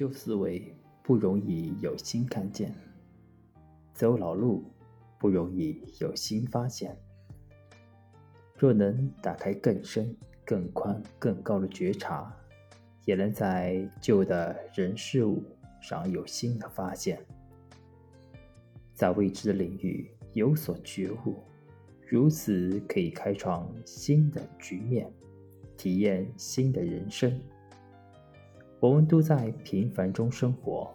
旧思维不容易有新看见，走老路不容易有新发现。若能打开更深、更宽、更高的觉察，也能在旧的人事物上有新的发现，在未知的领域有所觉悟，如此可以开创新的局面，体验新的人生。我们都在平凡中生活，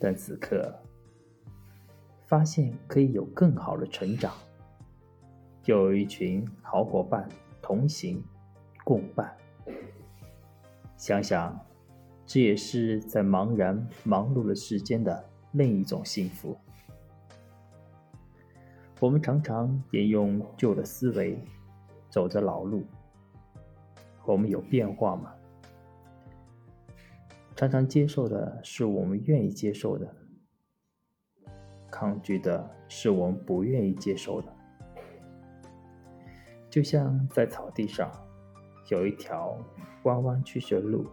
但此刻发现可以有更好的成长，又有一群好伙伴同行共伴。想想，这也是在茫然忙碌的世间的另一种幸福。我们常常沿用旧的思维，走着老路。我们有变化吗？常常接受的是我们愿意接受的，抗拒的是我们不愿意接受的。就像在草地上有一条弯弯曲曲的路，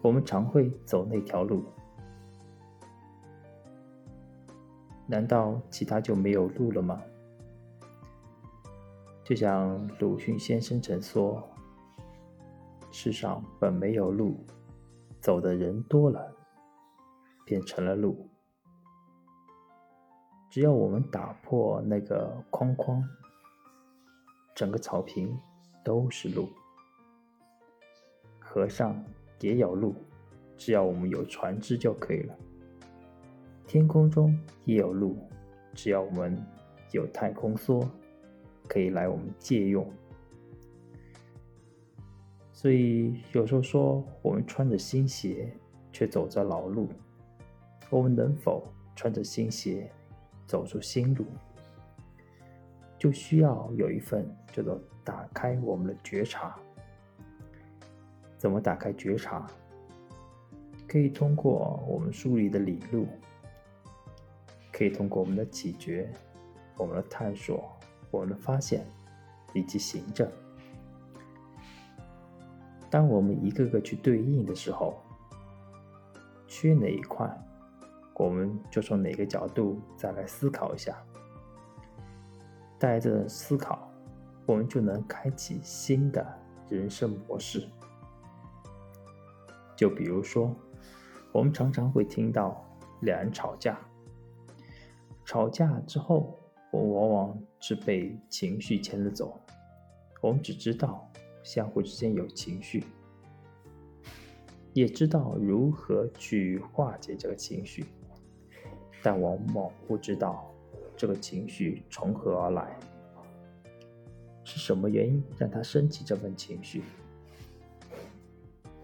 我们常会走那条路。难道其他就没有路了吗？就像鲁迅先生曾说：“世上本没有路。”走的人多了，变成了路。只要我们打破那个框框，整个草坪都是路。河上也有路，只要我们有船只就可以了。天空中也有路，只要我们有太空梭，可以来我们借用。所以有时候说，我们穿着新鞋，却走着老路。我们能否穿着新鞋，走出新路，就需要有一份叫做打开我们的觉察。怎么打开觉察？可以通过我们梳理的理路，可以通过我们的启觉、我们的探索、我们的发现以及行政。当我们一个个去对应的时候，缺哪一块，我们就从哪个角度再来思考一下。带着思考，我们就能开启新的人生模式。就比如说，我们常常会听到两人吵架，吵架之后，我们往往是被情绪牵着走，我们只知道。相互之间有情绪，也知道如何去化解这个情绪，但往往不知道这个情绪从何而来，是什么原因让他升起这份情绪，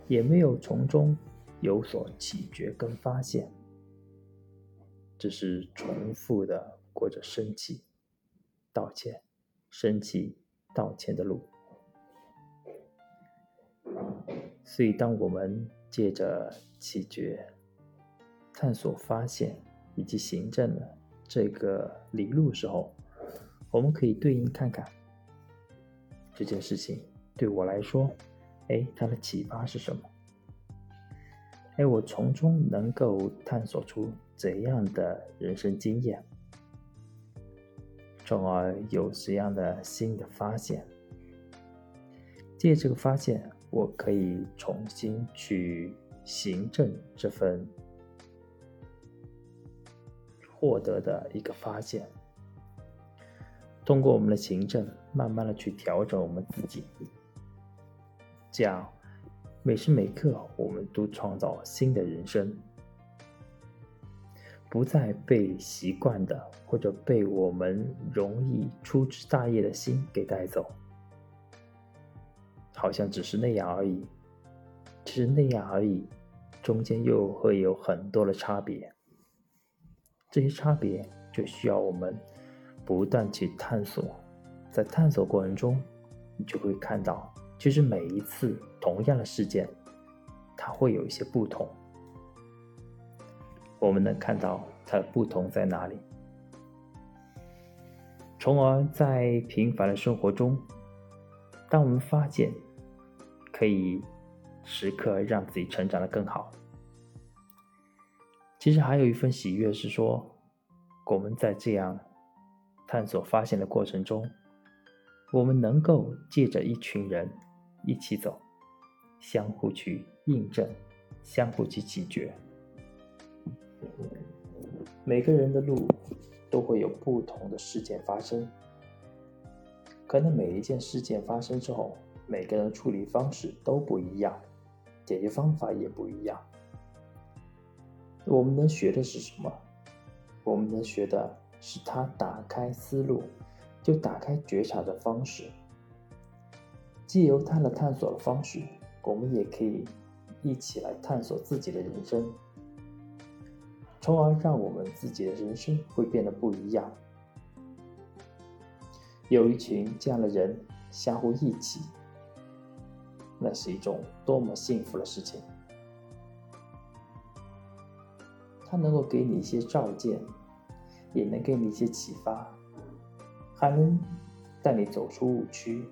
也没有从中有所启觉跟发现，只是重复的过着生气、道歉、生气、道歉的路。所以，当我们借着启觉、探索、发现以及行政的这个理路时候，我们可以对应看看这件事情对我来说，哎，它的启发是什么？哎，我从中能够探索出怎样的人生经验，从而有怎样的新的发现？借这个发现。我可以重新去行政这份获得的一个发现，通过我们的行政，慢慢的去调整我们自己，这样每时每刻我们都创造新的人生，不再被习惯的或者被我们容易粗枝大叶的心给带走。好像只是那样而已，其实那样而已，中间又会有很多的差别。这些差别就需要我们不断去探索，在探索过程中，你就会看到，其实每一次同样的事件，它会有一些不同。我们能看到它的不同在哪里，从而在平凡的生活中，当我们发现。可以时刻让自己成长的更好。其实还有一份喜悦是说，我们在这样探索发现的过程中，我们能够借着一群人一起走，相互去印证，相互去解决。每个人的路都会有不同的事件发生，可能每一件事件发生之后，每个人处理方式都不一样，解决方法也不一样。我们能学的是什么？我们能学的是他打开思路，就打开觉察的方式。既由他的探索的方式，我们也可以一起来探索自己的人生。从而让我们自己的人生会变得不一样。有一群这样的人相互一起，那是一种多么幸福的事情！他能够给你一些照见，也能给你一些启发，还能带你走出误区，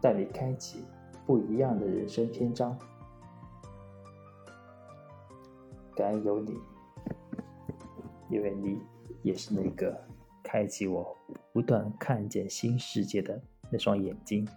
带你开启不一样的人生篇章。感恩有你。因为你也是那个开启我不断看见新世界的那双眼睛。